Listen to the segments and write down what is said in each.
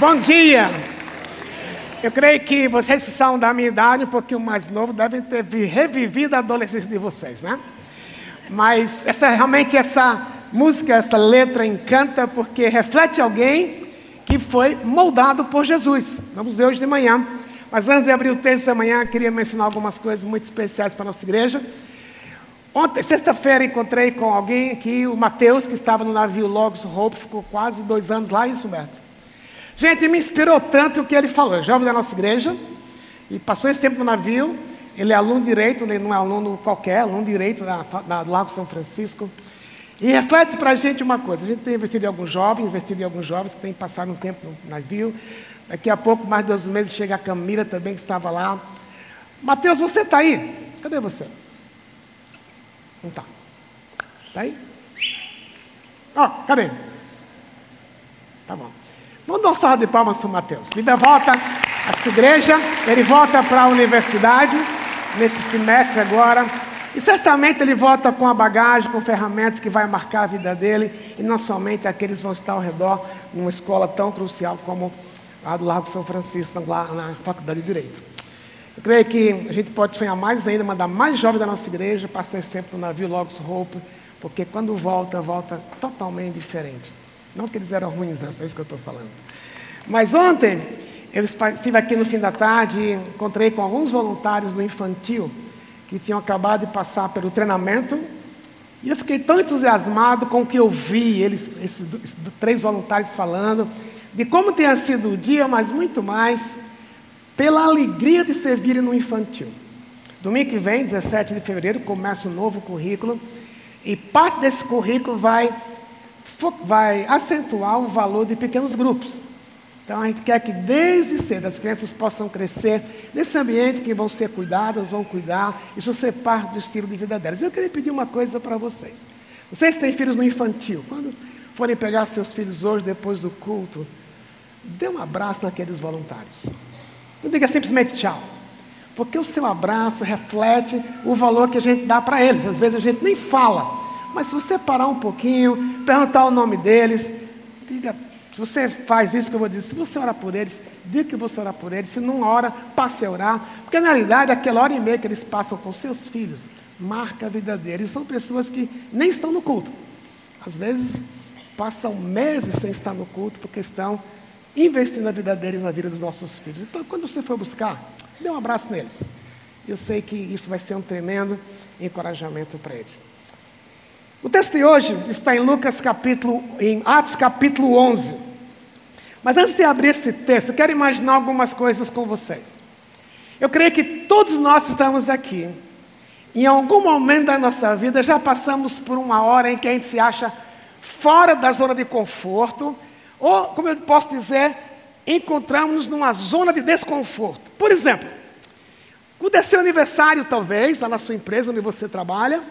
Bom dia! Eu creio que vocês são da minha idade, um pouquinho mais novo, devem ter revivido a adolescência de vocês, né? Mas essa, realmente essa música, essa letra encanta porque reflete alguém que foi moldado por Jesus. Vamos ver hoje de manhã. Mas antes de abrir o texto da manhã, queria mencionar algumas coisas muito especiais para a nossa igreja. Ontem, sexta-feira, encontrei com alguém aqui, o Mateus, que estava no navio Logos Hope, ficou quase dois anos lá, isso, Humberto? Gente, me inspirou tanto o que ele falou. Jovem da nossa igreja, e passou esse tempo no navio. Ele é aluno direito, ele não é aluno qualquer, aluno direito da, da, do Lago São Francisco. E reflete para a gente uma coisa: a gente tem investido em alguns jovens, investido em alguns jovens que têm passado um tempo no navio. Daqui a pouco, mais de dois meses, chega a Camila também, que estava lá. Mateus, você está aí? Cadê você? Não está. Está aí? Ó, oh, cadê? Tá bom. Vamos dar um salve de palmas para o Mateus. Ele volta à sua igreja, ele volta para a universidade, nesse semestre agora. E certamente ele volta com a bagagem, com ferramentas que vai marcar a vida dele. E não somente aqueles que vão estar ao redor numa escola tão crucial como a do Largo São Francisco, lá na Faculdade de Direito. Eu creio que a gente pode sonhar mais ainda, mandar mais jovens da nossa igreja, passar sempre no navio Logos Hope, porque quando volta, volta totalmente diferente. Não que eles eram ruins, não, é isso que eu estou falando. Mas ontem, eu estive aqui no fim da tarde e encontrei com alguns voluntários do infantil que tinham acabado de passar pelo treinamento. E eu fiquei tão entusiasmado com o que eu vi, eles, esses, esses três voluntários falando, de como tenha sido o dia, mas muito mais pela alegria de servirem no infantil. Domingo que vem, 17 de fevereiro, começa um novo currículo, e parte desse currículo vai vai acentuar o valor de pequenos grupos. Então a gente quer que desde cedo as crianças possam crescer nesse ambiente que vão ser cuidadas, vão cuidar, isso ser parte do estilo de vida delas. Eu queria pedir uma coisa para vocês. Vocês têm filhos no infantil, quando forem pegar seus filhos hoje, depois do culto, dê um abraço naqueles voluntários. Não diga simplesmente tchau. Porque o seu abraço reflete o valor que a gente dá para eles. Às vezes a gente nem fala, mas se você parar um pouquinho, perguntar o nome deles, diga, se você faz isso que eu vou dizer, se você orar por eles, diga que você orar por eles, se não ora, passe a orar, porque na realidade aquela hora e meia que eles passam com seus filhos, marca a vida deles. São pessoas que nem estão no culto. Às vezes passam meses sem estar no culto, porque estão investindo a vida deles na vida dos nossos filhos. Então, quando você for buscar, dê um abraço neles. Eu sei que isso vai ser um tremendo encorajamento para eles. O texto de hoje está em Lucas capítulo, em Atos capítulo 11. Mas antes de abrir esse texto, eu quero imaginar algumas coisas com vocês. Eu creio que todos nós estamos aqui. Em algum momento da nossa vida já passamos por uma hora em que a gente se acha fora da zona de conforto, ou, como eu posso dizer, encontramos-nos numa zona de desconforto. Por exemplo, quando é seu aniversário, talvez, lá na sua empresa onde você trabalha,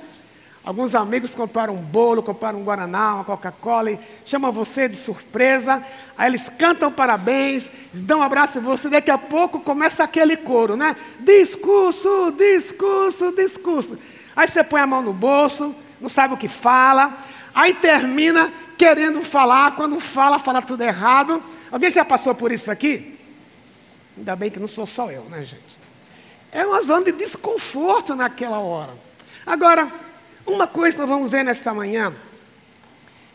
Alguns amigos compraram um bolo, compraram um Guaraná, uma Coca-Cola e chamam você de surpresa. Aí eles cantam parabéns, dão um abraço em você. Daqui a pouco começa aquele coro, né? Discurso, discurso, discurso. Aí você põe a mão no bolso, não sabe o que fala. Aí termina querendo falar. Quando fala, fala tudo errado. Alguém já passou por isso aqui? Ainda bem que não sou só eu, né, gente? É uma zona de desconforto naquela hora. Agora, uma coisa nós vamos ver nesta manhã.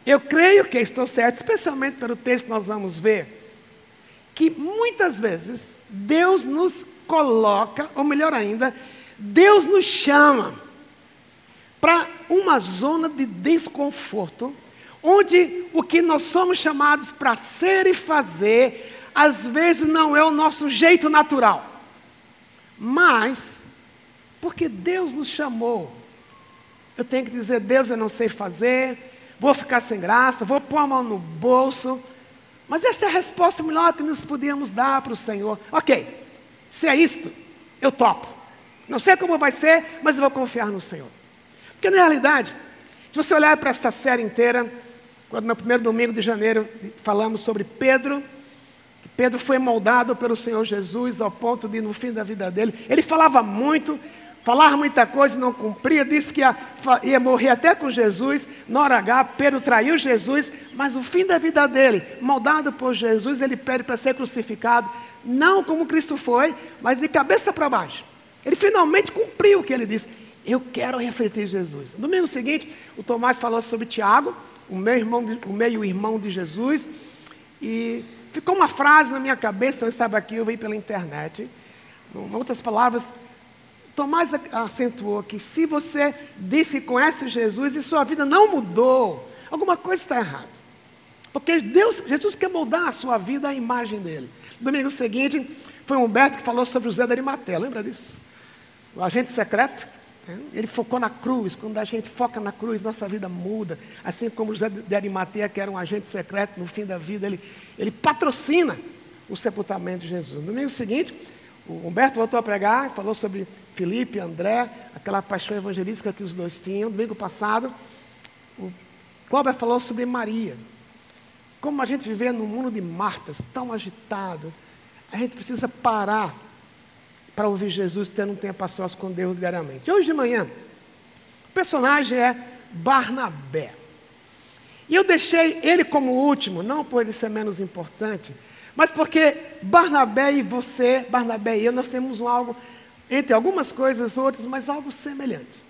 Eu creio que estou certo, especialmente pelo texto que nós vamos ver, que muitas vezes Deus nos coloca, ou melhor ainda, Deus nos chama para uma zona de desconforto, onde o que nós somos chamados para ser e fazer, às vezes não é o nosso jeito natural, mas porque Deus nos chamou eu tenho que dizer, Deus, eu não sei fazer, vou ficar sem graça, vou pôr a mão no bolso. Mas essa é a resposta melhor que nós podíamos dar para o Senhor. Ok, se é isto, eu topo. Não sei como vai ser, mas eu vou confiar no Senhor. Porque na realidade, se você olhar para esta série inteira, quando no primeiro domingo de janeiro falamos sobre Pedro, Pedro foi moldado pelo Senhor Jesus ao ponto de, no fim da vida dele, ele falava muito, falar muita coisa e não cumpria, disse que ia, ia, morrer até com Jesus, na hora H, Pedro traiu Jesus, mas o fim da vida dele, moldado por Jesus, ele pede para ser crucificado, não como Cristo foi, mas de cabeça para baixo. Ele finalmente cumpriu o que ele disse. Eu quero refletir Jesus. No domingo seguinte, o Tomás falou sobre Tiago, o meio irmão de, o meio irmão de Jesus, e ficou uma frase na minha cabeça, eu estava aqui, eu vi pela internet. Em outras palavras, Tomás acentuou que se você disse que conhece Jesus e sua vida não mudou, alguma coisa está errada. Porque Deus, Jesus quer moldar a sua vida à imagem dele. No domingo seguinte, foi Humberto que falou sobre José da Arimateia, lembra disso? O agente secreto. Né? Ele focou na cruz. Quando a gente foca na cruz, nossa vida muda. Assim como José de Arimateia, que era um agente secreto, no fim da vida, ele, ele patrocina o sepultamento de Jesus. No domingo seguinte, o Humberto voltou a pregar, falou sobre Felipe, André, aquela paixão evangelística que os dois tinham. Domingo passado, o Cláudio falou sobre Maria. Como a gente vive num mundo de Martas, tão agitado, a gente precisa parar para ouvir Jesus tendo um tempo a sós com Deus diariamente. Hoje de manhã, o personagem é Barnabé. E eu deixei ele como último, não por ele ser menos importante, mas porque Barnabé e você, Barnabé e eu, nós temos um algo, entre algumas coisas outras, mas algo semelhante.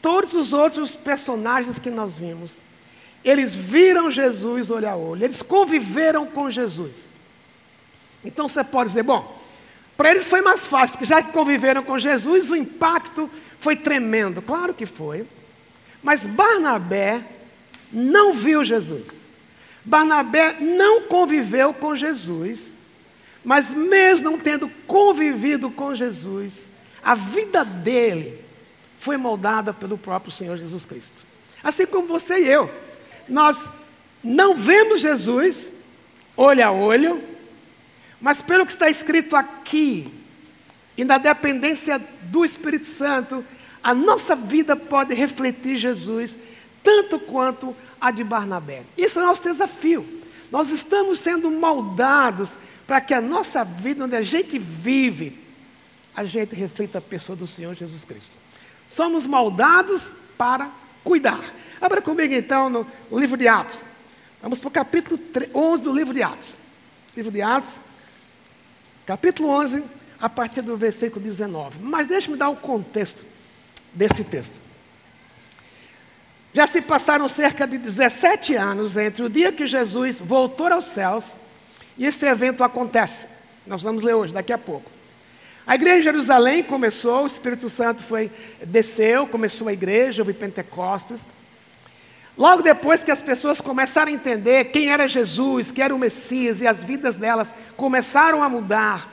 Todos os outros personagens que nós vimos, eles viram Jesus olho a olho, eles conviveram com Jesus. Então você pode dizer, bom, para eles foi mais fácil, porque já que conviveram com Jesus, o impacto foi tremendo. Claro que foi. Mas Barnabé não viu Jesus. Barnabé não conviveu com Jesus, mas mesmo não tendo convivido com Jesus, a vida dele foi moldada pelo próprio Senhor Jesus Cristo. Assim como você e eu, nós não vemos Jesus olho a olho, mas pelo que está escrito aqui, e na dependência do Espírito Santo, a nossa vida pode refletir Jesus tanto quanto a de Barnabé. Isso é nosso desafio. Nós estamos sendo moldados para que a nossa vida, onde a gente vive, a gente reflita a pessoa do Senhor Jesus Cristo. Somos moldados para cuidar. Abra comigo então no, no livro de Atos. Vamos para o capítulo 11 do livro de Atos. Livro de Atos, capítulo 11, a partir do versículo 19. Mas deixe-me dar o contexto desse texto. Já se passaram cerca de 17 anos entre o dia que Jesus voltou aos céus e este evento acontece. Nós vamos ler hoje, daqui a pouco. A igreja em Jerusalém começou, o Espírito Santo foi, desceu, começou a igreja, houve Pentecostes. Logo depois que as pessoas começaram a entender quem era Jesus, que era o Messias, e as vidas delas começaram a mudar,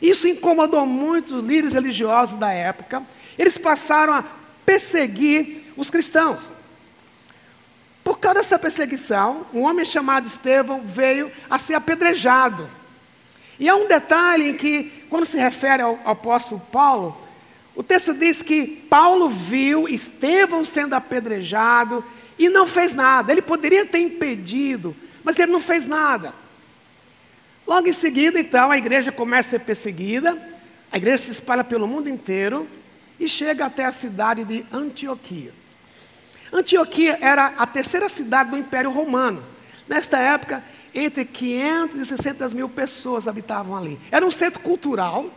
isso incomodou muitos líderes religiosos da época. Eles passaram a perseguir os cristãos. Por causa dessa perseguição, um homem chamado Estevão veio a ser apedrejado. E há um detalhe em que, quando se refere ao, ao apóstolo Paulo, o texto diz que Paulo viu Estevão sendo apedrejado e não fez nada. Ele poderia ter impedido, mas ele não fez nada. Logo em seguida, então, a igreja começa a ser perseguida, a igreja se espalha pelo mundo inteiro e chega até a cidade de Antioquia. Antioquia era a terceira cidade do Império Romano. Nesta época, entre 500 e 600 mil pessoas habitavam ali. Era um centro cultural,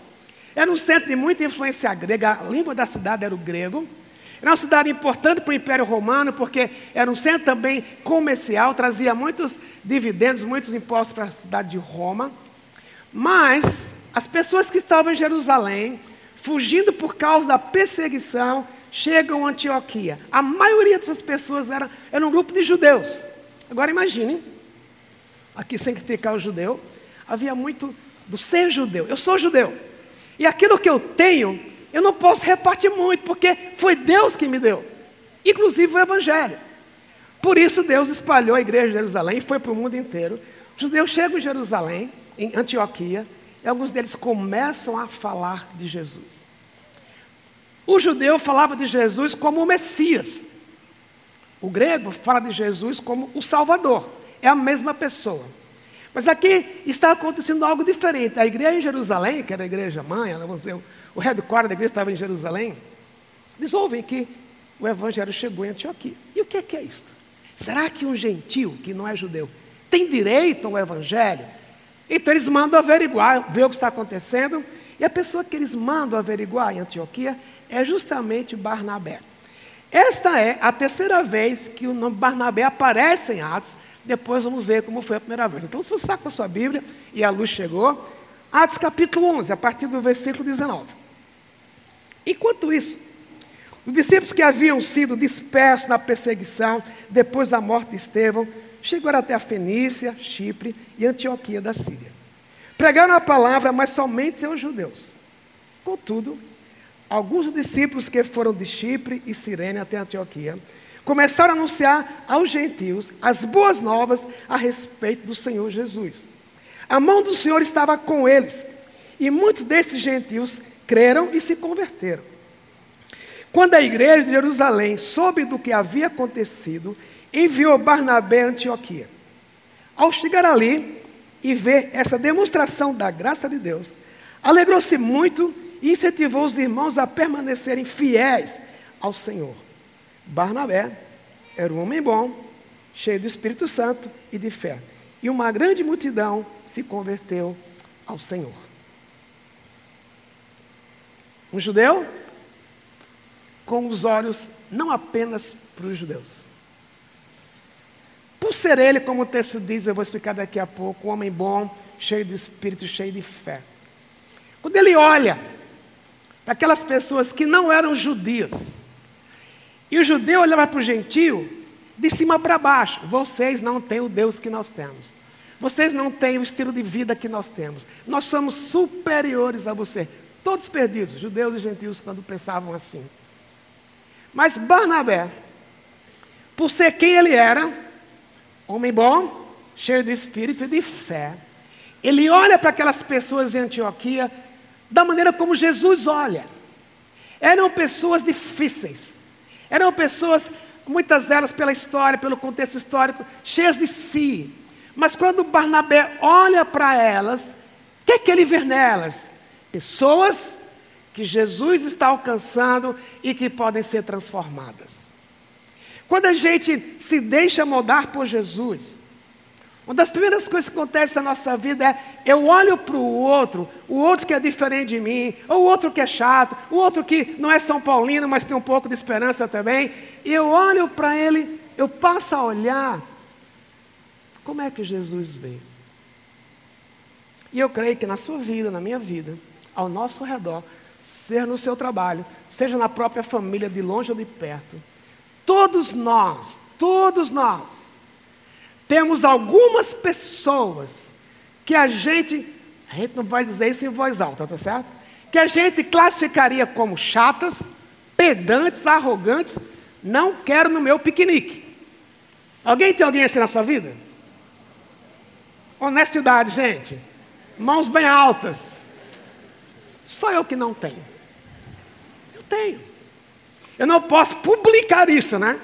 era um centro de muita influência grega, a língua da cidade era o grego. Era uma cidade importante para o Império Romano, porque era um centro também comercial, trazia muitos dividendos, muitos impostos para a cidade de Roma. Mas as pessoas que estavam em Jerusalém, fugindo por causa da perseguição, chegam a Antioquia. A maioria dessas pessoas era, era um grupo de judeus. Agora imaginem, aqui sem criticar o judeu, havia muito do ser judeu. Eu sou judeu. E aquilo que eu tenho, eu não posso repartir muito, porque foi Deus que me deu. Inclusive o Evangelho. Por isso Deus espalhou a igreja de Jerusalém e foi para o mundo inteiro. Os judeus chegam em Jerusalém, em Antioquia, e alguns deles começam a falar de Jesus. O judeu falava de Jesus como o Messias. O grego fala de Jesus como o Salvador. É a mesma pessoa. Mas aqui está acontecendo algo diferente. A igreja em Jerusalém, que era a igreja mãe, dizer, o headquarter da igreja estava em Jerusalém, eles ouvem que o evangelho chegou em Antioquia. E o que é, que é isto? Será que um gentil que não é judeu tem direito ao evangelho? Então eles mandam averiguar, ver o que está acontecendo, e a pessoa que eles mandam averiguar em Antioquia é justamente Barnabé. Esta é a terceira vez que o nome Barnabé aparece em Atos, depois vamos ver como foi a primeira vez. Então, se você está com a sua Bíblia e a luz chegou, Atos capítulo 11, a partir do versículo 19. Enquanto isso, os discípulos que haviam sido dispersos na perseguição depois da morte de Estevão chegaram até a Fenícia, Chipre e Antioquia da Síria. Pregaram a palavra, mas somente aos judeus. Contudo, alguns discípulos que foram de Chipre e Cirene até Antioquia começaram a anunciar aos gentios as boas novas a respeito do Senhor Jesus. A mão do Senhor estava com eles, e muitos desses gentios creram e se converteram. Quando a igreja de Jerusalém soube do que havia acontecido, enviou Barnabé a Antioquia. Ao chegar ali e ver essa demonstração da graça de Deus, alegrou-se muito incentivou os irmãos a permanecerem fiéis ao Senhor. Barnabé era um homem bom, cheio do Espírito Santo e de fé. E uma grande multidão se converteu ao Senhor. Um judeu com os olhos não apenas para os judeus. Por ser ele, como o texto diz, eu vou explicar daqui a pouco, um homem bom, cheio do Espírito, cheio de fé. Quando ele olha para aquelas pessoas que não eram judias, e o judeu olhava para o gentio de cima para baixo. Vocês não têm o Deus que nós temos. Vocês não têm o estilo de vida que nós temos. Nós somos superiores a você. Todos perdidos, judeus e gentios, quando pensavam assim. Mas Barnabé, por ser quem ele era, homem bom, cheio de espírito e de fé, ele olha para aquelas pessoas em Antioquia da maneira como Jesus olha. Eram pessoas difíceis, eram pessoas, muitas delas pela história, pelo contexto histórico, cheias de si. Mas quando Barnabé olha para elas, o que, é que ele vê nelas? Pessoas que Jesus está alcançando e que podem ser transformadas. Quando a gente se deixa moldar por Jesus, uma das primeiras coisas que acontece na nossa vida é eu olho para o outro, o outro que é diferente de mim, ou o outro que é chato, o outro que não é São Paulino, mas tem um pouco de esperança também, e eu olho para ele, eu passo a olhar como é que Jesus vê. E eu creio que na sua vida, na minha vida, ao nosso redor, seja no seu trabalho, seja na própria família, de longe ou de perto, todos nós, todos nós, temos algumas pessoas que a gente, a gente não vai dizer isso em voz alta, tá certo? Que a gente classificaria como chatas, pedantes, arrogantes, não quero no meu piquenique. Alguém tem alguém assim na sua vida? Honestidade, gente. Mãos bem altas. Só eu que não tenho. Eu tenho. Eu não posso publicar isso, né?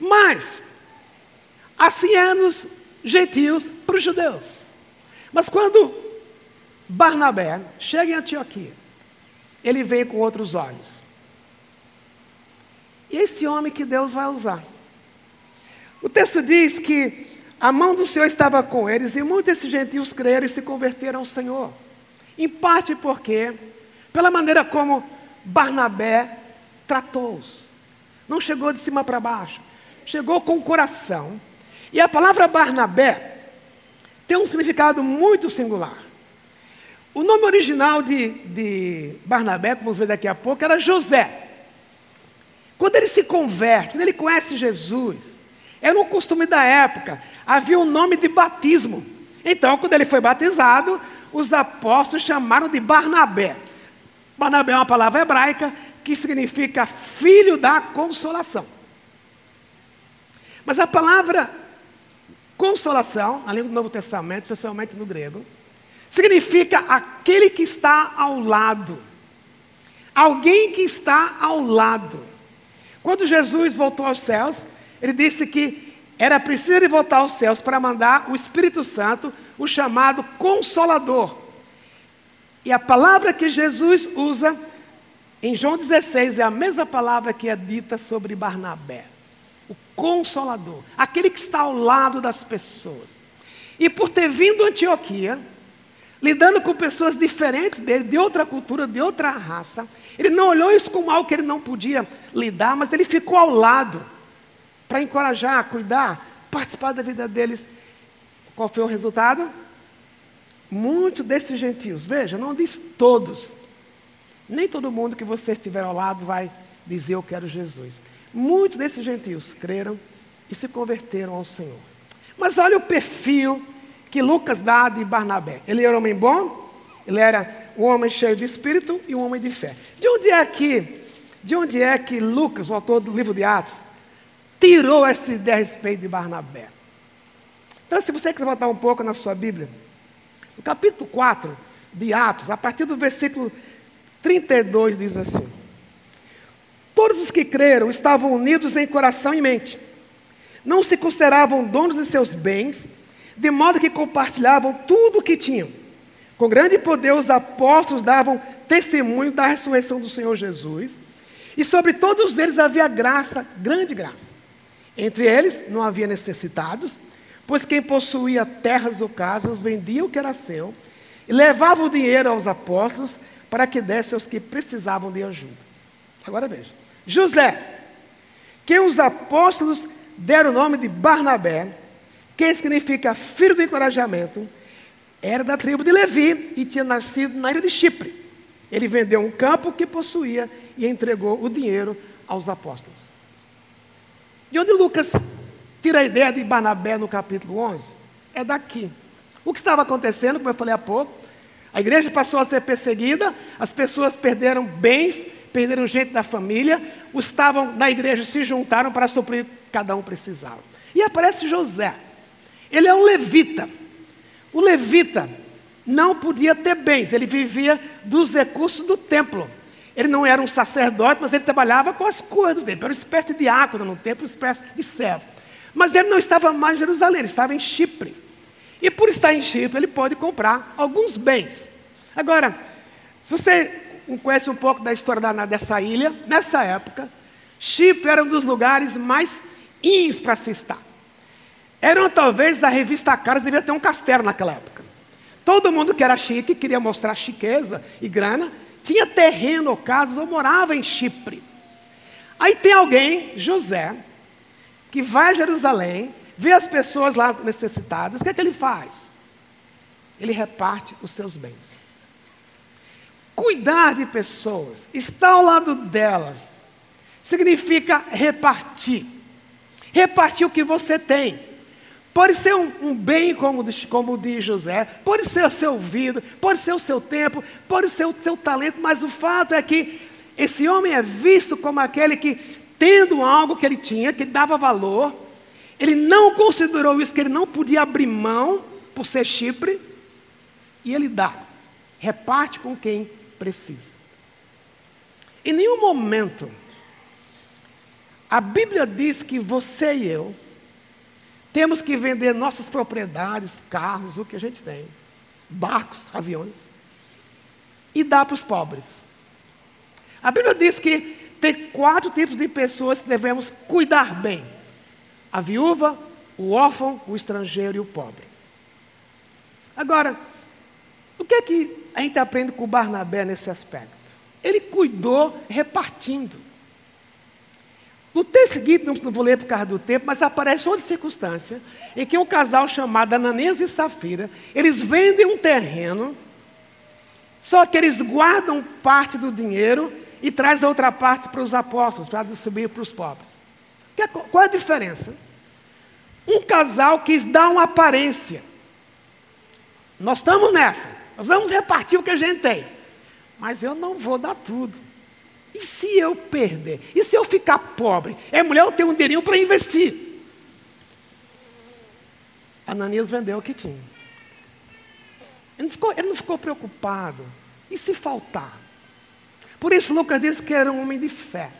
Mas Assim é gentios para os judeus. Mas quando Barnabé chega em Antioquia, ele vem com outros olhos. E esse homem que Deus vai usar. O texto diz que a mão do Senhor estava com eles e muitos desses gentios creram e se converteram ao Senhor. Em parte porque, pela maneira como Barnabé tratou-os. Não chegou de cima para baixo. Chegou com o coração e a palavra Barnabé tem um significado muito singular. O nome original de, de Barnabé, como vamos ver daqui a pouco, era José. Quando ele se converte, quando ele conhece Jesus, era um costume da época, havia um nome de batismo. Então, quando ele foi batizado, os apóstolos chamaram de Barnabé. Barnabé é uma palavra hebraica que significa filho da consolação. Mas a palavra Consolação, na língua do Novo Testamento, especialmente no grego, significa aquele que está ao lado. Alguém que está ao lado. Quando Jesus voltou aos céus, ele disse que era preciso ele voltar aos céus para mandar o Espírito Santo, o chamado Consolador. E a palavra que Jesus usa em João 16 é a mesma palavra que é dita sobre Barnabé. O Consolador, aquele que está ao lado das pessoas. E por ter vindo a Antioquia, lidando com pessoas diferentes dele, de outra cultura, de outra raça, ele não olhou isso como algo que ele não podia lidar, mas ele ficou ao lado para encorajar, cuidar, participar da vida deles. Qual foi o resultado? Muitos desses gentios, veja, não diz todos, nem todo mundo que você estiver ao lado vai dizer eu quero Jesus. Muitos desses gentios creram e se converteram ao Senhor. Mas olha o perfil que Lucas dá de Barnabé. Ele era um homem bom, ele era um homem cheio de espírito e um homem de fé. De onde é que, de onde é que Lucas, o autor do livro de Atos, tirou essa ideia a respeito de Barnabé? Então, se você quer voltar um pouco na sua Bíblia, no capítulo 4 de Atos, a partir do versículo 32, diz assim: Todos os que creram estavam unidos em coração e mente, não se consideravam donos de seus bens, de modo que compartilhavam tudo o que tinham. Com grande poder, os apóstolos davam testemunho da ressurreição do Senhor Jesus, e sobre todos eles havia graça, grande graça. Entre eles não havia necessitados, pois quem possuía terras ou casas vendia o que era seu e levava o dinheiro aos apóstolos para que desse aos que precisavam de ajuda. Agora veja: José, que os apóstolos deram o nome de Barnabé, que significa filho do encorajamento, era da tribo de Levi e tinha nascido na ilha de Chipre. Ele vendeu um campo que possuía e entregou o dinheiro aos apóstolos. De onde Lucas tira a ideia de Barnabé no capítulo 11? É daqui. O que estava acontecendo, como eu falei há pouco, a igreja passou a ser perseguida, as pessoas perderam bens, perderam gente da família, os estavam na igreja se juntaram para suprir cada um precisava. E aparece José. Ele é um levita. O levita não podia ter bens, ele vivia dos recursos do templo. Ele não era um sacerdote, mas ele trabalhava com as coisas do templo. Era uma espécie de diácono no templo, uma espécie de servo. Mas ele não estava mais em Jerusalém, ele estava em Chipre. E por estar em Chipre, ele pode comprar alguns bens. Agora, se você conhece um pouco da história da, dessa ilha, nessa época, Chipre era um dos lugares mais ins para se estar. Eram talvez a revista Caras devia ter um castelo naquela época. Todo mundo que era chique, queria mostrar chiqueza e grana, tinha terreno ou casa ou morava em Chipre. Aí tem alguém, José, que vai a Jerusalém, vê as pessoas lá necessitadas, o que é que ele faz? Ele reparte os seus bens. Cuidar de pessoas, estar ao lado delas, significa repartir. Repartir o que você tem. Pode ser um, um bem, como, como diz José, pode ser o seu vida, pode ser o seu tempo, pode ser o seu talento, mas o fato é que esse homem é visto como aquele que, tendo algo que ele tinha, que dava valor, ele não considerou isso, que ele não podia abrir mão por ser Chipre, e ele dá, reparte com quem precisa. Em nenhum momento, a Bíblia diz que você e eu, temos que vender nossas propriedades, carros, o que a gente tem, barcos, aviões, e dar para os pobres. A Bíblia diz que tem quatro tipos de pessoas que devemos cuidar bem: a viúva, o órfão, o estrangeiro e o pobre. Agora, o que é que a gente aprende com Barnabé nesse aspecto? Ele cuidou repartindo. No texto seguinte, não vou ler por causa do tempo, mas aparece outra circunstância em que um casal chamado Ananias e Safira, eles vendem um terreno, só que eles guardam parte do dinheiro e trazem a outra parte para os apóstolos, para distribuir para os pobres. Qual é a diferença? Um casal quis dar uma aparência. Nós estamos nessa. Nós vamos repartir o que a gente tem. Mas eu não vou dar tudo. E se eu perder? E se eu ficar pobre? É mulher, eu tenho um dinheirinho para investir. Ananias vendeu o que tinha. Ele não, ficou, ele não ficou preocupado. E se faltar? Por isso Lucas diz que era um homem de fé.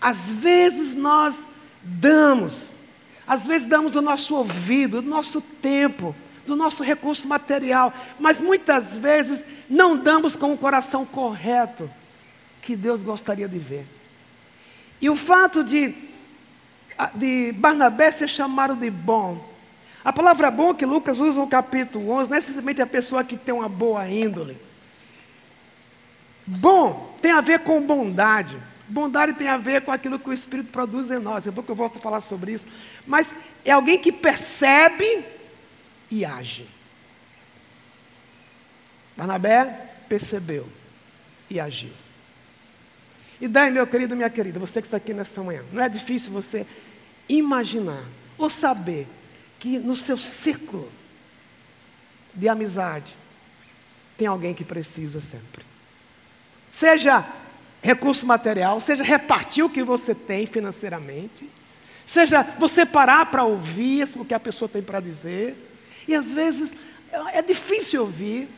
Às vezes nós damos, Às vezes damos o nosso ouvido, o nosso tempo, do nosso recurso material, mas muitas vezes não damos com o coração correto que Deus gostaria de ver. E o fato de, de Barnabé ser chamado de bom, a palavra bom que Lucas usa no capítulo 11 não é simplesmente a pessoa que tem uma boa índole. Bom tem a ver com bondade. Bondade tem a ver com aquilo que o Espírito produz em nós. Depois que eu volto a falar sobre isso. Mas é alguém que percebe e age. Barnabé percebeu e agiu. E daí, meu querido, minha querida, você que está aqui nesta manhã, não é difícil você imaginar ou saber que no seu círculo de amizade tem alguém que precisa sempre. Seja recurso material, seja repartir o que você tem financeiramente, seja você parar para ouvir o que a pessoa tem para dizer, e às vezes é difícil ouvir,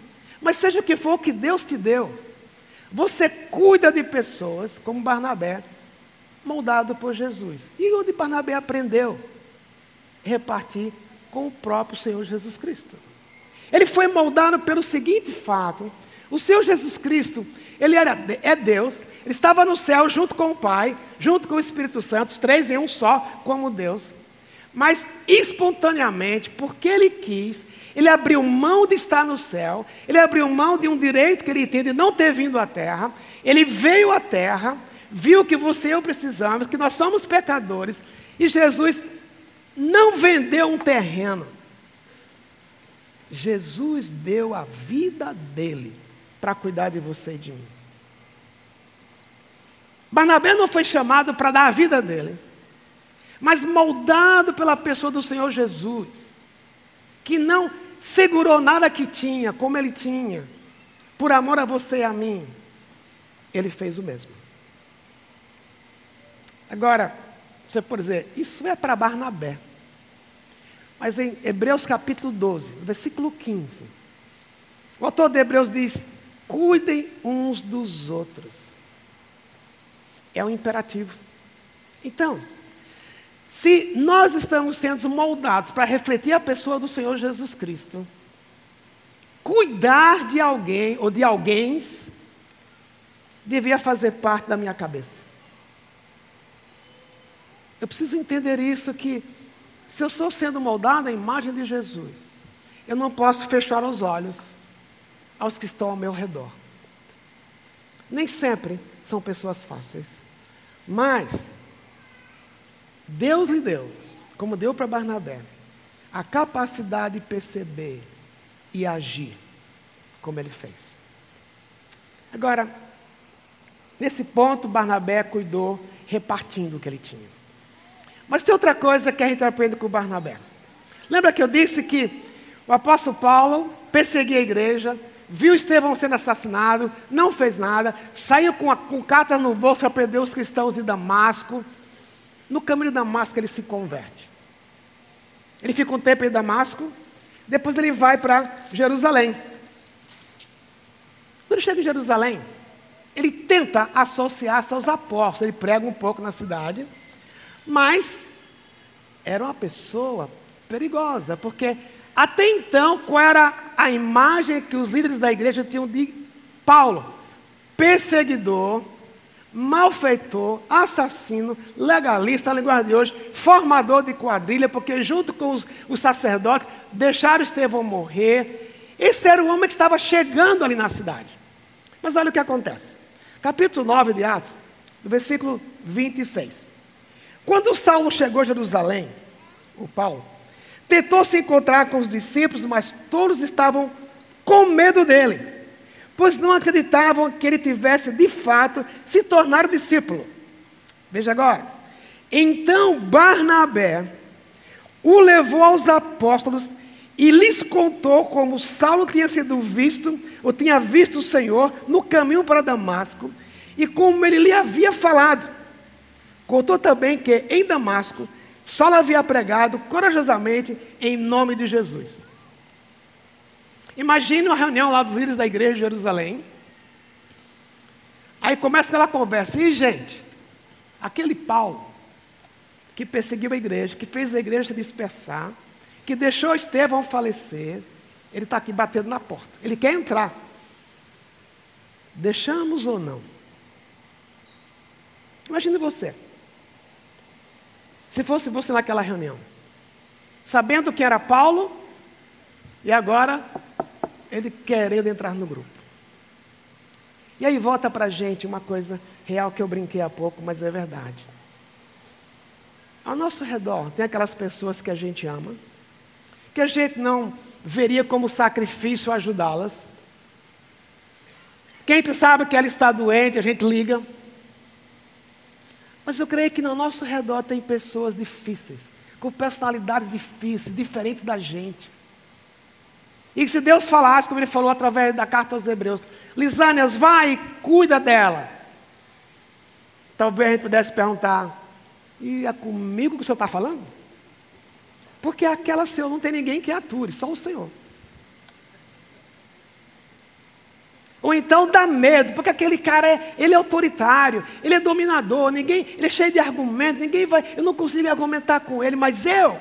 mas seja o que for que Deus te deu, você cuida de pessoas como Barnabé, moldado por Jesus. E onde Barnabé aprendeu? Repartir com o próprio Senhor Jesus Cristo. Ele foi moldado pelo seguinte fato: o Senhor Jesus Cristo, ele era, é Deus, ele estava no céu junto com o Pai, junto com o Espírito Santo, três em um só, como Deus. Mas espontaneamente, porque ele quis, ele abriu mão de estar no céu, ele abriu mão de um direito que ele tinha de não ter vindo à terra, ele veio à terra, viu que você e eu precisamos, que nós somos pecadores, e Jesus não vendeu um terreno. Jesus deu a vida dele para cuidar de você e de mim. Barnabé não foi chamado para dar a vida dele mas moldado pela pessoa do Senhor Jesus, que não segurou nada que tinha, como ele tinha, por amor a você e a mim, ele fez o mesmo. Agora, você pode dizer, isso é para Barnabé. Mas em Hebreus capítulo 12, versículo 15, o autor de Hebreus diz: cuidem uns dos outros. É um imperativo. Então, se nós estamos sendo moldados para refletir a pessoa do Senhor Jesus Cristo, cuidar de alguém ou de alguém devia fazer parte da minha cabeça. Eu preciso entender isso que se eu estou sendo moldado à imagem de Jesus, eu não posso fechar os olhos aos que estão ao meu redor. Nem sempre são pessoas fáceis, mas Deus lhe deu, como deu para Barnabé, a capacidade de perceber e agir como ele fez. Agora, nesse ponto, Barnabé cuidou repartindo o que ele tinha. Mas tem outra coisa que a gente aprende com Barnabé. Lembra que eu disse que o apóstolo Paulo perseguia a igreja, viu Estevão sendo assassinado, não fez nada, saiu com, a, com cartas no bolso para prender os cristãos de Damasco, no caminho de Damasco ele se converte. Ele fica um tempo em Damasco, depois ele vai para Jerusalém. Quando chega em Jerusalém, ele tenta associar-se aos apóstolos, ele prega um pouco na cidade, mas era uma pessoa perigosa, porque até então, qual era a imagem que os líderes da igreja tinham de Paulo? Perseguidor, malfeitor, assassino, legalista, na linguagem de hoje, formador de quadrilha, porque junto com os, os sacerdotes deixaram Estevão morrer. Esse era o homem que estava chegando ali na cidade. Mas olha o que acontece. Capítulo 9 de Atos, versículo 26. Quando Saulo chegou a Jerusalém, o Paulo, tentou se encontrar com os discípulos, mas todos estavam com medo dele pois não acreditavam que ele tivesse de fato se tornado discípulo. Veja agora. Então Barnabé o levou aos apóstolos e lhes contou como Saulo tinha sido visto, ou tinha visto o Senhor no caminho para Damasco, e como ele lhe havia falado. Contou também que em Damasco Saulo havia pregado corajosamente em nome de Jesus. Imagine uma reunião lá dos líderes da igreja de Jerusalém. Aí começa aquela conversa. E, gente, aquele Paulo, que perseguiu a igreja, que fez a igreja se dispersar, que deixou Estevão falecer, ele está aqui batendo na porta. Ele quer entrar. Deixamos ou não? Imagine você. Se fosse você naquela reunião, sabendo que era Paulo, e agora ele querendo entrar no grupo. E aí volta para a gente uma coisa real que eu brinquei há pouco, mas é verdade. Ao nosso redor tem aquelas pessoas que a gente ama, que a gente não veria como sacrifício ajudá-las. Quem sabe que ela está doente, a gente liga. Mas eu creio que no nosso redor tem pessoas difíceis, com personalidades difíceis, diferentes da gente. E se Deus falasse, como Ele falou através da carta aos Hebreus, Lisânias, vai cuida dela. Talvez a gente pudesse perguntar, e é comigo que o Senhor está falando? Porque aquela Senhor não tem ninguém que ature, só o Senhor. Ou então dá medo, porque aquele cara é, ele é autoritário, ele é dominador, ninguém, ele é cheio de argumentos, ninguém vai, eu não consigo argumentar com ele, mas eu.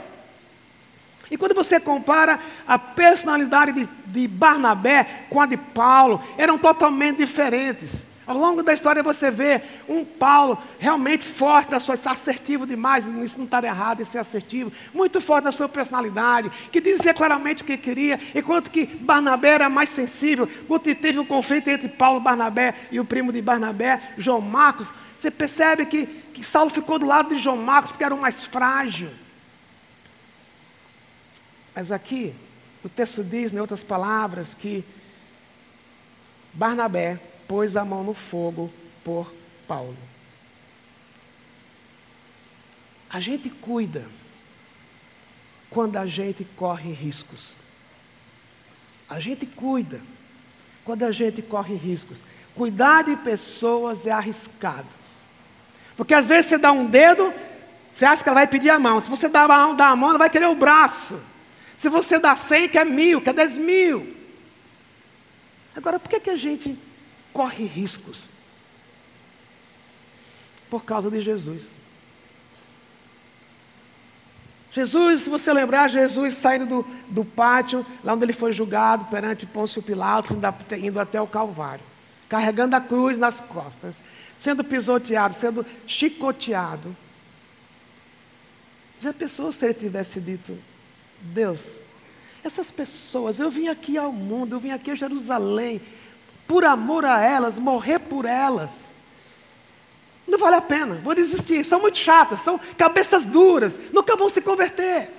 E quando você compara a personalidade de, de Barnabé com a de Paulo, eram totalmente diferentes. Ao longo da história você vê um Paulo realmente forte na sua, assertivo demais, isso não está errado em ser assertivo, muito forte na sua personalidade, que dizia claramente o que queria, enquanto que Barnabé era mais sensível, quando teve um conflito entre Paulo, Barnabé e o primo de Barnabé, João Marcos, você percebe que, que Saulo ficou do lado de João Marcos porque era o mais frágil. Mas aqui, o texto diz, em outras palavras, que Barnabé pôs a mão no fogo por Paulo. A gente cuida quando a gente corre riscos. A gente cuida quando a gente corre riscos. Cuidar de pessoas é arriscado. Porque às vezes você dá um dedo, você acha que ela vai pedir a mão. Se você dá a mão, dá a mão ela vai querer o braço. Se você dá cem, quer mil, quer dez mil. Agora, por que, que a gente corre riscos. Por causa de Jesus. Jesus, se você lembrar, Jesus saindo do, do pátio, lá onde ele foi julgado perante Pôncio Pilatos, indo até o Calvário, carregando a cruz nas costas, sendo pisoteado, sendo chicoteado. Já pensou se ele tivesse dito, Deus, essas pessoas, eu vim aqui ao mundo, eu vim aqui a Jerusalém, por amor a elas, morrer por elas. Não vale a pena, vou desistir. São muito chatas, são cabeças duras, nunca vão se converter.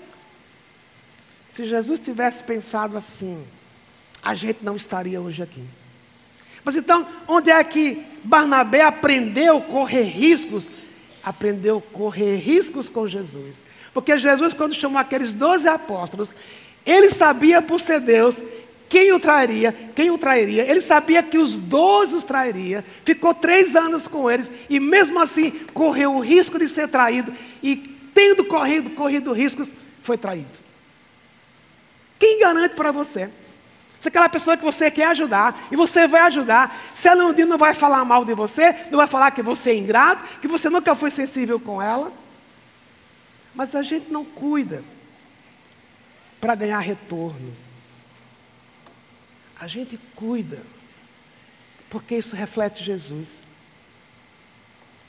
Se Jesus tivesse pensado assim, a gente não estaria hoje aqui. Mas então, onde é que Barnabé aprendeu a correr riscos? Aprendeu a correr riscos com Jesus. Porque Jesus, quando chamou aqueles doze apóstolos, ele sabia por ser Deus quem o trairia? Quem o trairia? Ele sabia que os doze os trairia, ficou três anos com eles e mesmo assim correu o risco de ser traído e tendo corrido, corrido riscos, foi traído. Quem garante para você? Se aquela pessoa que você quer ajudar, e você vai ajudar, se ela um dia não vai falar mal de você, não vai falar que você é ingrato, que você nunca foi sensível com ela, mas a gente não cuida para ganhar retorno. A gente cuida, porque isso reflete Jesus.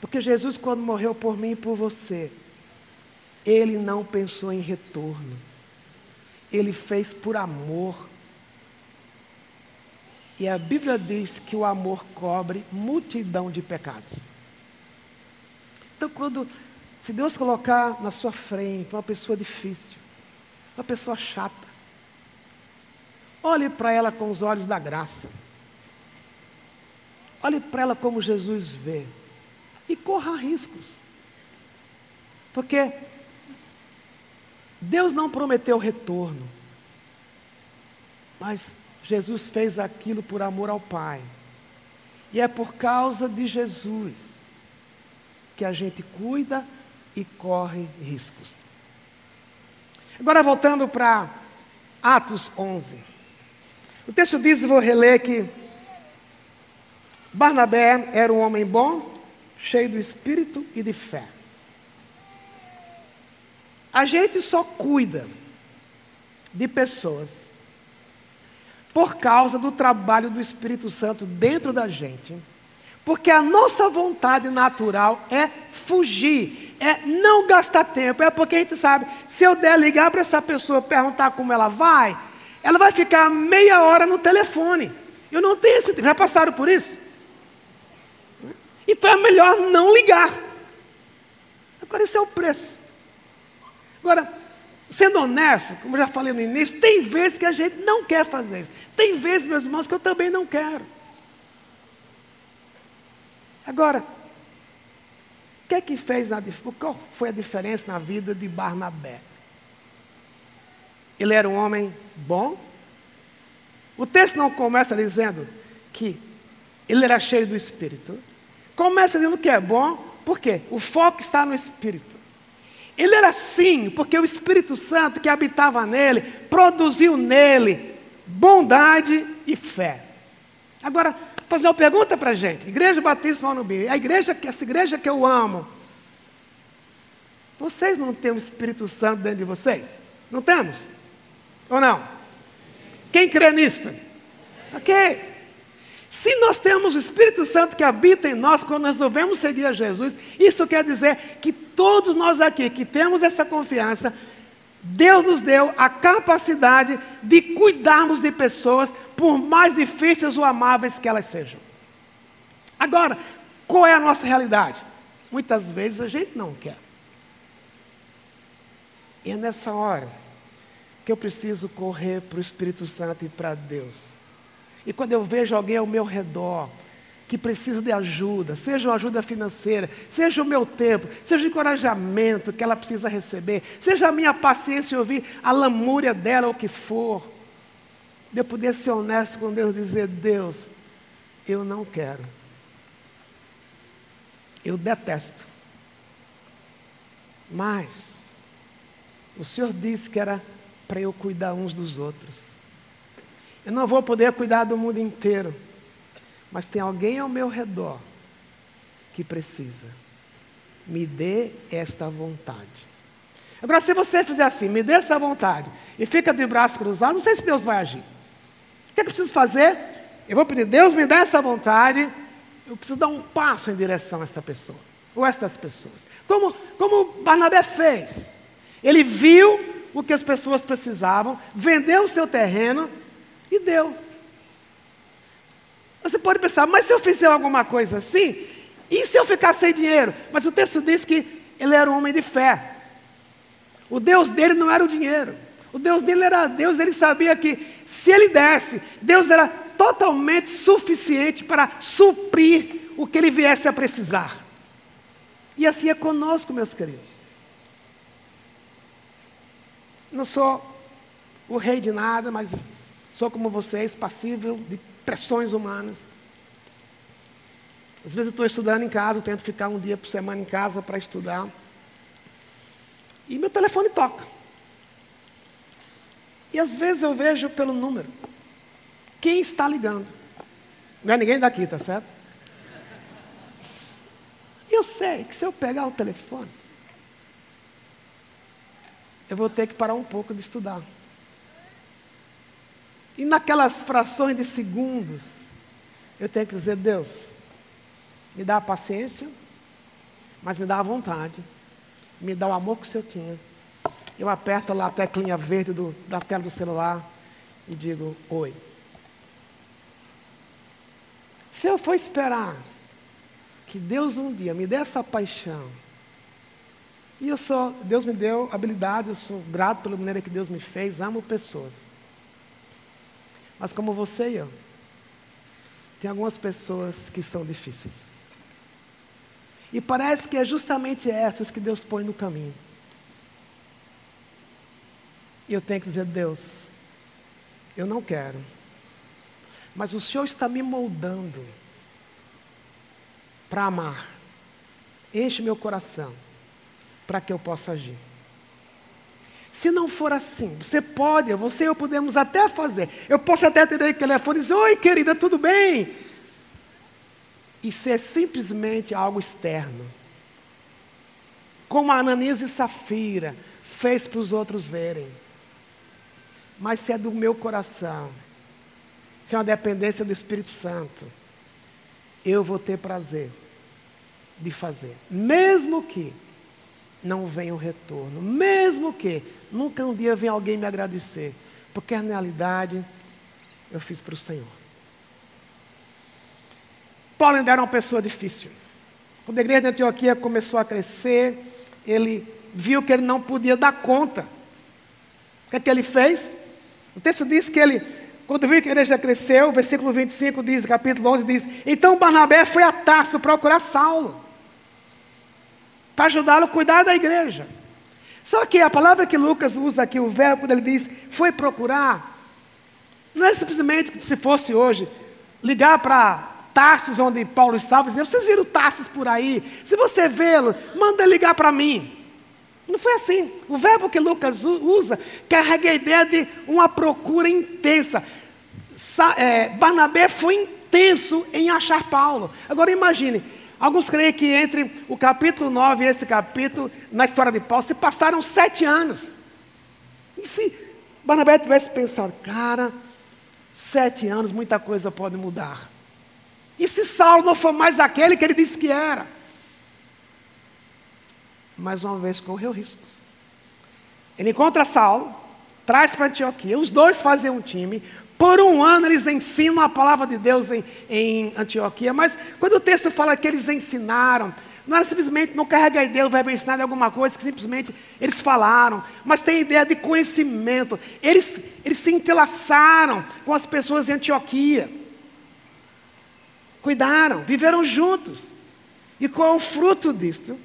Porque Jesus, quando morreu por mim e por você, ele não pensou em retorno, ele fez por amor. E a Bíblia diz que o amor cobre multidão de pecados. Então, quando, se Deus colocar na sua frente uma pessoa difícil, uma pessoa chata, Olhe para ela com os olhos da graça. Olhe para ela como Jesus vê. E corra riscos. Porque Deus não prometeu retorno. Mas Jesus fez aquilo por amor ao Pai. E é por causa de Jesus que a gente cuida e corre riscos. Agora voltando para Atos 11. O texto diz, vou reler que Barnabé era um homem bom, cheio do espírito e de fé. A gente só cuida de pessoas por causa do trabalho do Espírito Santo dentro da gente. Porque a nossa vontade natural é fugir, é não gastar tempo. É porque a gente sabe, se eu der ligar para essa pessoa perguntar como ela vai, ela vai ficar meia hora no telefone. Eu não tenho esse tempo. Já passaram por isso? Então é melhor não ligar. Agora, esse é o preço. Agora, sendo honesto, como eu já falei no início, tem vezes que a gente não quer fazer isso. Tem vezes, meus irmãos, que eu também não quero. Agora, que é que fez na, qual foi a diferença na vida de Barnabé? Ele era um homem bom. O texto não começa dizendo que ele era cheio do Espírito. Começa dizendo que é bom, por quê? O foco está no Espírito. Ele era assim, porque o Espírito Santo que habitava nele produziu nele bondade e fé. Agora, fazer uma pergunta para a gente. Igreja Batista Manubi, a igreja, essa igreja que eu amo, vocês não têm o Espírito Santo dentro de vocês? Não temos? Ou não? Quem crê nisto? Ok. Se nós temos o Espírito Santo que habita em nós quando resolvemos seguir a Jesus, isso quer dizer que todos nós aqui que temos essa confiança, Deus nos deu a capacidade de cuidarmos de pessoas, por mais difíceis ou amáveis que elas sejam. Agora, qual é a nossa realidade? Muitas vezes a gente não quer. E é nessa hora que eu preciso correr para o Espírito Santo e para Deus. E quando eu vejo alguém ao meu redor que precisa de ajuda, seja uma ajuda financeira, seja o meu tempo, seja o encorajamento que ela precisa receber, seja a minha paciência ouvir a lamúria dela, o que for, de eu poder ser honesto com Deus e dizer: Deus, eu não quero, eu detesto, mas o Senhor disse que era para eu cuidar uns dos outros. Eu não vou poder cuidar do mundo inteiro, mas tem alguém ao meu redor que precisa. Me dê esta vontade. Agora, se você fizer assim, me dê essa vontade e fica de braço cruzado, não sei se Deus vai agir. Que, eu preciso fazer? Eu vou pedir, Deus me dê essa vontade, eu preciso dar um passo em direção a esta pessoa, ou a estas pessoas. Como, como Barnabé fez. Ele viu o que as pessoas precisavam, vendeu o seu terreno e deu. Você pode pensar, mas se eu fizer alguma coisa assim, e se eu ficar sem dinheiro? Mas o texto diz que ele era um homem de fé. O Deus dele não era o dinheiro. O Deus dele era Deus, ele sabia que se ele desse, Deus era totalmente suficiente para suprir o que ele viesse a precisar. E assim é conosco, meus queridos. Não sou o rei de nada, mas sou como vocês, passível de pressões humanas. Às vezes estou estudando em casa, eu tento ficar um dia por semana em casa para estudar. E meu telefone toca. E às vezes eu vejo pelo número quem está ligando. Não é ninguém daqui, tá certo? E eu sei que se eu pegar o telefone, eu vou ter que parar um pouco de estudar. E naquelas frações de segundos, eu tenho que dizer: Deus, me dá a paciência, mas me dá a vontade, me dá o amor que o Senhor tinha. Eu aperto lá a teclinha verde do, da tela do celular e digo: Oi. Se eu for esperar que Deus um dia me dê essa paixão, e eu sou, Deus me deu habilidade, eu sou grato pela maneira que Deus me fez, amo pessoas. Mas como você e eu, tem algumas pessoas que são difíceis. E parece que é justamente essas que Deus põe no caminho. E eu tenho que dizer, Deus, eu não quero. Mas o Senhor está me moldando para amar. Enche meu coração para que eu possa agir. Se não for assim, você pode, você e eu podemos até fazer. Eu posso até atender o telefone e dizer: Oi, querida, tudo bem? Isso é simplesmente algo externo. Como a Ananias e Safira, fez para os outros verem. Mas se é do meu coração, se é uma dependência do Espírito Santo, eu vou ter prazer de fazer. Mesmo que não venha o retorno, mesmo que nunca um dia venha alguém me agradecer, porque na realidade eu fiz para o Senhor. Paulo ainda era uma pessoa difícil. Quando a igreja de Antioquia começou a crescer, ele viu que ele não podia dar conta. O que, é que ele fez? O texto diz que ele, quando viu que a igreja cresceu, versículo 25 diz, capítulo 11 diz: Então Barnabé foi a Tarso procurar Saulo, para ajudá-lo a cuidar da igreja. Só que a palavra que Lucas usa aqui, o verbo, quando ele diz foi procurar, não é simplesmente que se fosse hoje ligar para Tarsis, onde Paulo estava, dizer: Vocês viram Tarsis por aí? Se você vê-lo, manda ligar para mim. Não foi assim. O verbo que Lucas usa carrega a ideia de uma procura intensa. Sa é, Barnabé foi intenso em achar Paulo. Agora imagine, alguns creem que entre o capítulo 9 e esse capítulo, na história de Paulo, se passaram sete anos. E se Barnabé tivesse pensado, cara, sete anos, muita coisa pode mudar. E se Saulo não for mais aquele que ele disse que era? Mais uma vez correu riscos. Ele encontra Saulo, traz para Antioquia, os dois fazem um time. Por um ano eles ensinam a palavra de Deus em, em Antioquia, mas quando o texto fala que eles ensinaram, não era simplesmente, não carrega a ideia, o verbo ensinar de alguma coisa, que simplesmente eles falaram, mas tem ideia de conhecimento. Eles, eles se entrelaçaram com as pessoas em Antioquia. Cuidaram, viveram juntos. E qual é o fruto disto?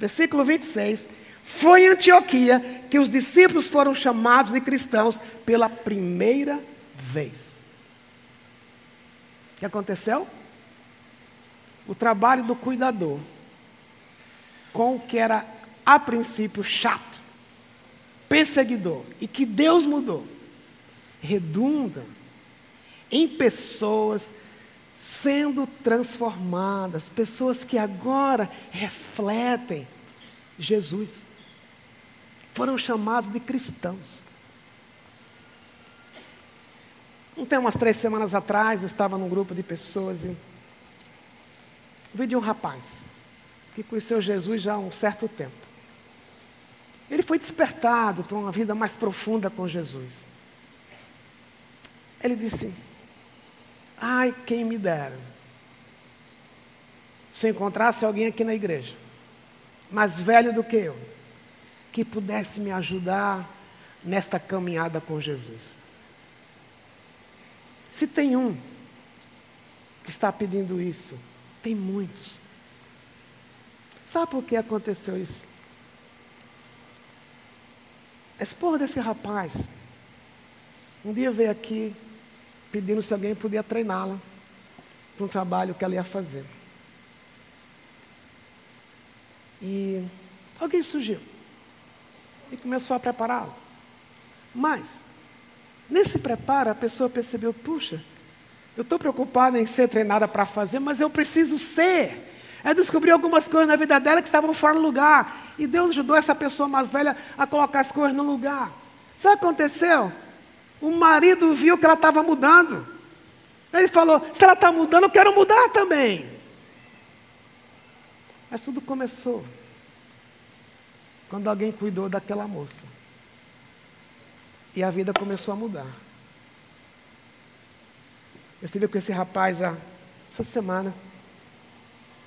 Versículo 26. Foi em Antioquia que os discípulos foram chamados de cristãos pela primeira vez. O que aconteceu? O trabalho do cuidador com o que era a princípio chato, perseguidor e que Deus mudou, redunda em pessoas sendo transformadas, pessoas que agora refletem Jesus. Foram chamados de cristãos. Não tem umas três semanas atrás, eu estava num grupo de pessoas e vi de um rapaz que conheceu Jesus já há um certo tempo. Ele foi despertado para uma vida mais profunda com Jesus. Ele disse: Ai, quem me dera se encontrasse alguém aqui na igreja, mais velho do que eu, que pudesse me ajudar nesta caminhada com Jesus. Se tem um que está pedindo isso, tem muitos. Sabe por que aconteceu isso? A esposa desse rapaz, um dia veio aqui pedindo se alguém podia treiná-la para um trabalho que ela ia fazer. E alguém surgiu e começou a prepará-la. Mas, nesse preparo, a pessoa percebeu: puxa, eu estou preocupada em ser treinada para fazer, mas eu preciso ser é descobrir algumas coisas na vida dela que estavam fora do lugar. E Deus ajudou essa pessoa mais velha a colocar as coisas no lugar. Sabe o que aconteceu? O marido viu que ela estava mudando. Ele falou: se ela está mudando, eu quero mudar também. Mas tudo começou quando alguém cuidou daquela moça. E a vida começou a mudar. Eu estive com esse rapaz essa semana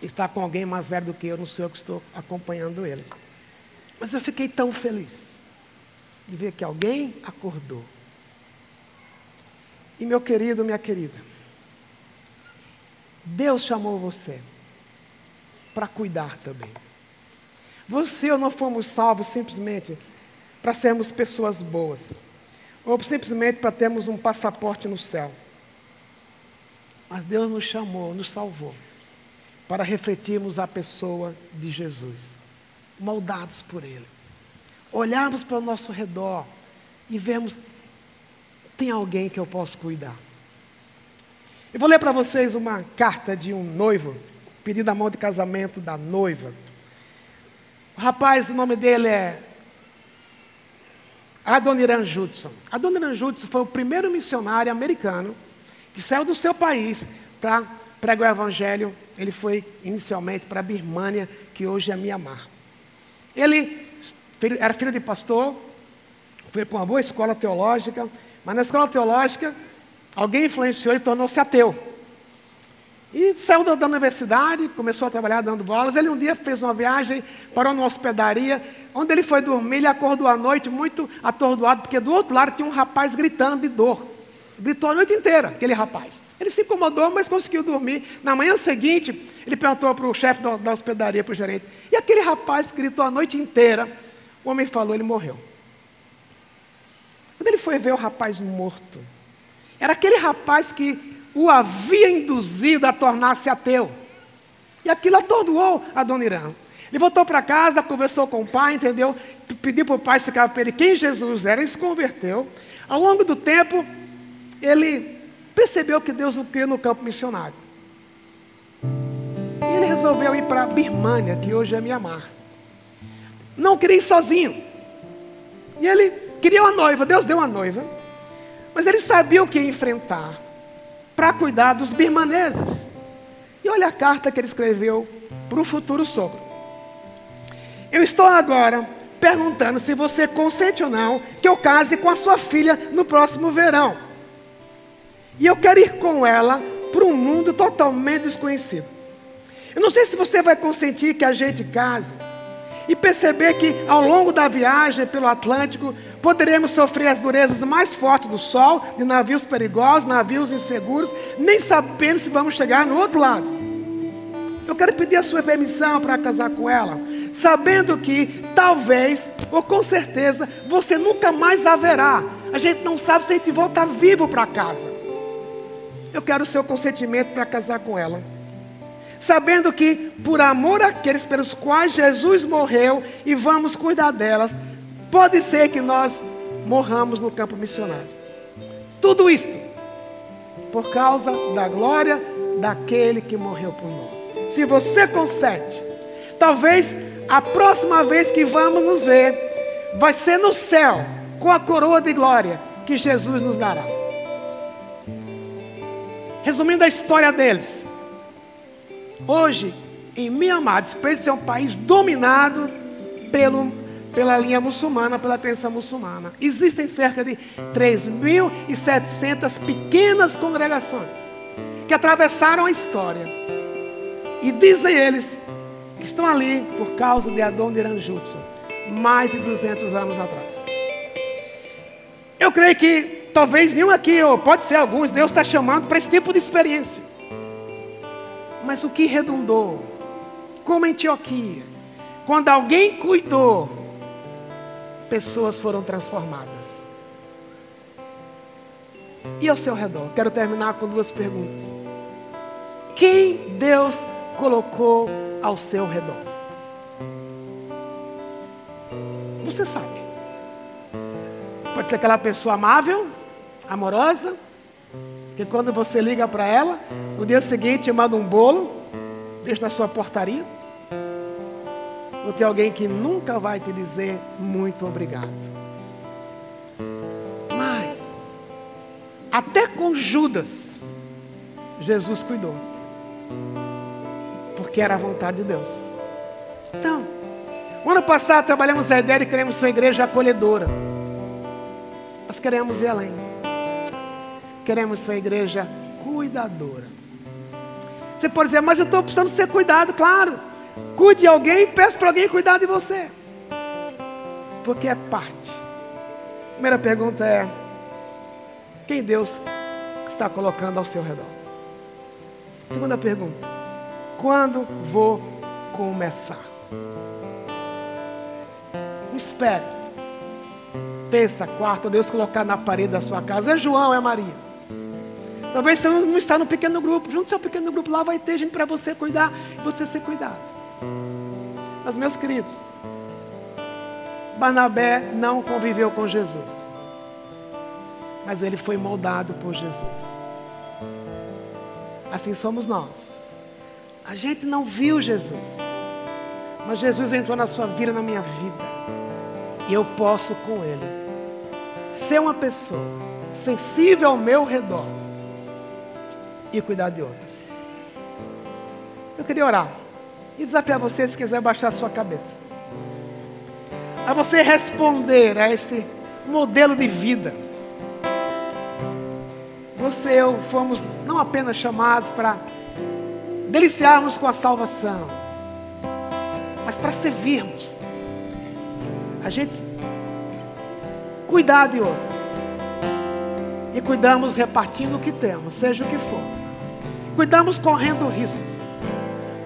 está com alguém mais velho do que eu, não sou eu que estou acompanhando ele. Mas eu fiquei tão feliz de ver que alguém acordou. E meu querido, minha querida, Deus chamou você para cuidar também. Você eu não fomos salvos simplesmente para sermos pessoas boas, ou simplesmente para termos um passaporte no céu. Mas Deus nos chamou, nos salvou para refletirmos a pessoa de Jesus, moldados por Ele. Olharmos para o nosso redor e vemos, tem alguém que eu posso cuidar. Eu vou ler para vocês uma carta de um noivo, pedindo a mão de casamento da noiva. O rapaz, o nome dele é Adoniran Judson. Adoniran Judson foi o primeiro missionário americano que saiu do seu país para pregar o evangelho. Ele foi inicialmente para a Birmânia, que hoje é Mianmar. Ele era filho de pastor, foi para uma boa escola teológica, mas na escola teológica alguém influenciou e tornou-se ateu. E saiu da, da, universidade, começou a trabalhar dando bolas. Ele um dia fez uma viagem, parou numa hospedaria, onde ele foi dormir, ele acordou à noite muito atordoado, porque do outro lado tinha um rapaz gritando de dor. Gritou a noite inteira, aquele rapaz. Ele se incomodou, mas conseguiu dormir. Na manhã seguinte, ele perguntou para o chefe da, da hospedaria, para o gerente, e aquele rapaz gritou a noite inteira. O homem falou, ele morreu. Quando ele foi ver o rapaz morto, era aquele rapaz que o havia induzido a tornar-se ateu. E aquilo atordoou a dona Irã. Ele voltou para casa, conversou com o pai, entendeu? Pediu para o pai explicar para ele quem Jesus era, ele se converteu. Ao longo do tempo, ele percebeu que Deus o queria no campo missionário. E ele resolveu ir para a Birmânia, que hoje é Mianmar. Não queria ir sozinho. E ele queria uma noiva, Deus deu uma noiva. Mas ele sabia o que enfrentar para cuidar dos birmaneses. E olha a carta que ele escreveu para o futuro sogro. Eu estou agora perguntando se você consente ou não que eu case com a sua filha no próximo verão. E eu quero ir com ela para um mundo totalmente desconhecido. Eu não sei se você vai consentir que a gente case e perceber que ao longo da viagem pelo Atlântico poderemos sofrer as durezas mais fortes do sol, de navios perigosos, navios inseguros, nem sabendo se vamos chegar no outro lado. Eu quero pedir a sua permissão para casar com ela, sabendo que talvez, ou com certeza, você nunca mais haverá. A gente não sabe se a gente volta vivo para casa. Eu quero o seu consentimento para casar com ela sabendo que, por amor àqueles pelos quais Jesus morreu e vamos cuidar delas, pode ser que nós morramos no campo missionário. Tudo isto por causa da glória daquele que morreu por nós. Se você consente, talvez a próxima vez que vamos nos ver vai ser no céu, com a coroa de glória que Jesus nos dará. Resumindo a história deles, Hoje, em Mianmar, despeito de ser um país dominado pelo, pela linha muçulmana, pela crença muçulmana, existem cerca de 3.700 pequenas congregações que atravessaram a história. E dizem eles que estão ali por causa de Adoniran Jutsu, mais de 200 anos atrás. Eu creio que talvez nenhum aqui, ou pode ser alguns, Deus está chamando para esse tipo de experiência. Mas o que redundou? Como em Antioquia, quando alguém cuidou, pessoas foram transformadas. E ao seu redor? Quero terminar com duas perguntas. Quem Deus colocou ao seu redor? Você sabe. Pode ser aquela pessoa amável, amorosa, que quando você liga para ela, no dia seguinte manda um bolo, deixa na sua portaria. Ou tem alguém que nunca vai te dizer muito obrigado. Mas, até com Judas, Jesus cuidou. Porque era a vontade de Deus. Então, o ano passado trabalhamos a ideia de queremos uma igreja acolhedora. Nós queremos ir além. Queremos uma igreja cuidadora. Você pode dizer, mas eu estou precisando ser cuidado, claro. Cuide de alguém peça para alguém cuidar de você. Porque é parte. Primeira pergunta é: quem Deus está colocando ao seu redor? Segunda pergunta: quando vou começar? Espere. Terça, quarta, Deus colocar na parede da sua casa. É João, é Maria. Talvez você não está no pequeno grupo. Junto ao seu pequeno grupo lá vai ter gente para você cuidar e você ser cuidado. Mas, meus queridos, Barnabé não conviveu com Jesus. Mas ele foi moldado por Jesus. Assim somos nós. A gente não viu Jesus. Mas Jesus entrou na sua vida, na minha vida. E eu posso com ele ser uma pessoa sensível ao meu redor e cuidar de outros. Eu queria orar e desafiar você, se quiser baixar a sua cabeça, a você responder a este modelo de vida. Você e eu fomos não apenas chamados para deliciarmos com a salvação, mas para servirmos. A gente cuidar de outros. E cuidamos repartindo o que temos, seja o que for. Cuidamos correndo riscos,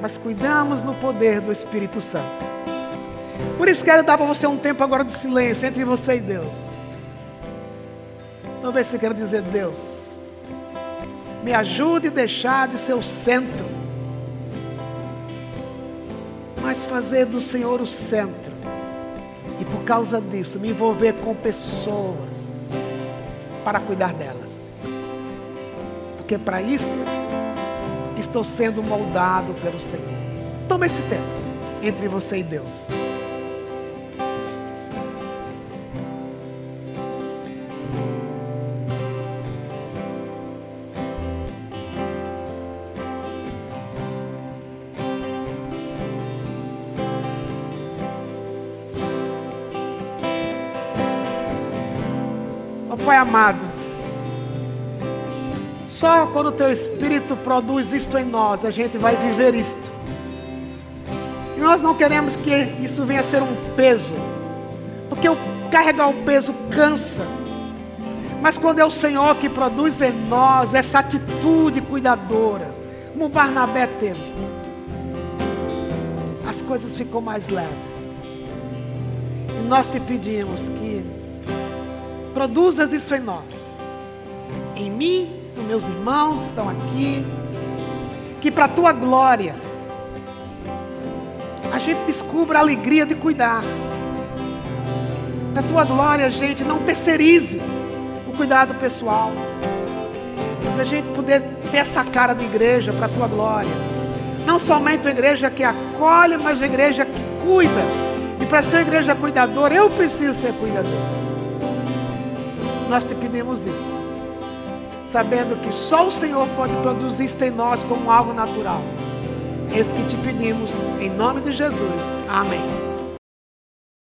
mas cuidamos no poder do Espírito Santo. Por isso quero dar para você um tempo agora de silêncio entre você e Deus. Talvez você queira dizer, Deus, me ajude a deixar de ser o centro, mas fazer do Senhor o centro. E por causa disso, me envolver com pessoas para cuidar delas. Porque para isto estou sendo moldado pelo Senhor. Toma esse tempo entre você e Deus. Pai amado, só quando o teu Espírito produz isto em nós, a gente vai viver isto. E nós não queremos que isso venha a ser um peso, porque o carregar o peso cansa. Mas quando é o Senhor que produz em nós essa atitude cuidadora, como Barnabé teve, as coisas ficam mais leves. E nós te pedimos que produzas isso em nós, em mim, meus irmãos que estão aqui, que para a tua glória a gente descubra a alegria de cuidar. Para a tua glória, a gente não terceirize o cuidado pessoal. Mas a gente poder ter essa cara de igreja para a tua glória. Não somente uma igreja que acolhe, mas uma igreja que cuida. E para ser uma igreja cuidadora, eu preciso ser cuidador. Nós te pedimos isso, sabendo que só o Senhor pode produzir isto em nós como algo natural. É isso que te pedimos, em nome de Jesus. Amém.